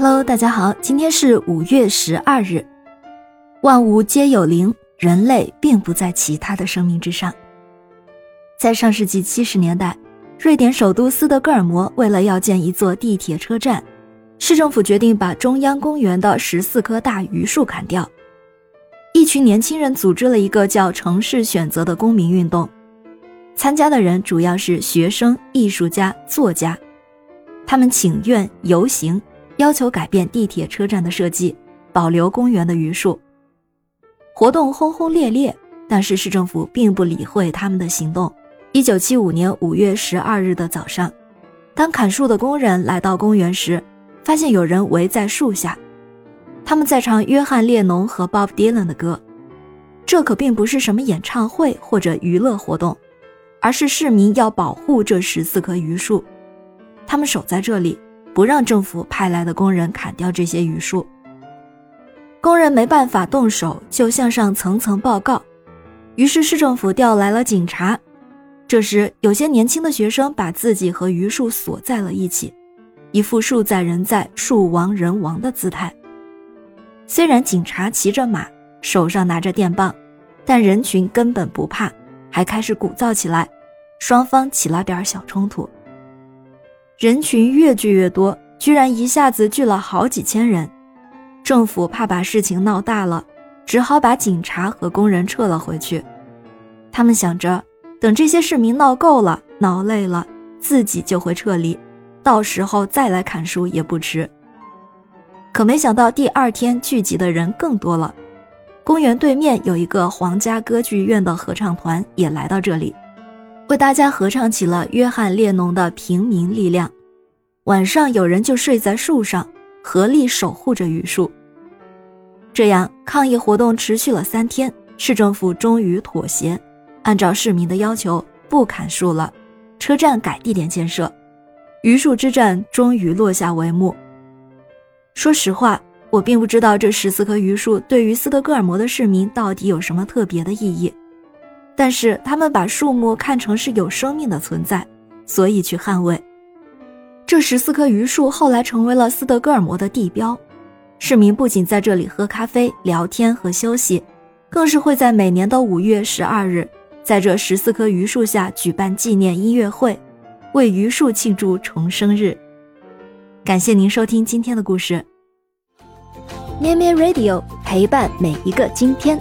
Hello，大家好，今天是五月十二日。万物皆有灵，人类并不在其他的生命之上。在上世纪七十年代，瑞典首都斯德哥尔摩为了要建一座地铁车站，市政府决定把中央公园的十四棵大榆树砍掉。一群年轻人组织了一个叫“城市选择”的公民运动，参加的人主要是学生、艺术家、作家，他们请愿游行。要求改变地铁车站的设计，保留公园的榆树。活动轰轰烈烈，但是市政府并不理会他们的行动。一九七五年五月十二日的早上，当砍树的工人来到公园时，发现有人围在树下，他们在唱约翰列侬和 Bob Dylan 的歌。这可并不是什么演唱会或者娱乐活动，而是市民要保护这十四棵榆树，他们守在这里。不让政府派来的工人砍掉这些榆树，工人没办法动手，就向上层层报告。于是市政府调来了警察。这时，有些年轻的学生把自己和榆树锁在了一起，一副树在人在、树亡人亡的姿态。虽然警察骑着马，手上拿着电棒，但人群根本不怕，还开始鼓噪起来，双方起了点小冲突。人群越聚越多，居然一下子聚了好几千人。政府怕把事情闹大了，只好把警察和工人撤了回去。他们想着，等这些市民闹够了、闹累了，自己就会撤离，到时候再来砍树也不迟。可没想到，第二天聚集的人更多了。公园对面有一个皇家歌剧院的合唱团也来到这里。为大家合唱起了约翰列侬的《平民力量》。晚上有人就睡在树上，合力守护着榆树。这样抗议活动持续了三天，市政府终于妥协，按照市民的要求不砍树了，车站改地点建设，榆树之战终于落下帷幕。说实话，我并不知道这十四棵榆树对于斯德哥尔摩的市民到底有什么特别的意义。但是他们把树木看成是有生命的存在，所以去捍卫。这十四棵榆树后来成为了斯德哥尔摩的地标，市民不仅在这里喝咖啡、聊天和休息，更是会在每年的五月十二日，在这十四棵榆树下举办纪念音乐会，为榆树庆祝重生日。感谢您收听今天的故事，咩咩 Radio 陪伴每一个今天。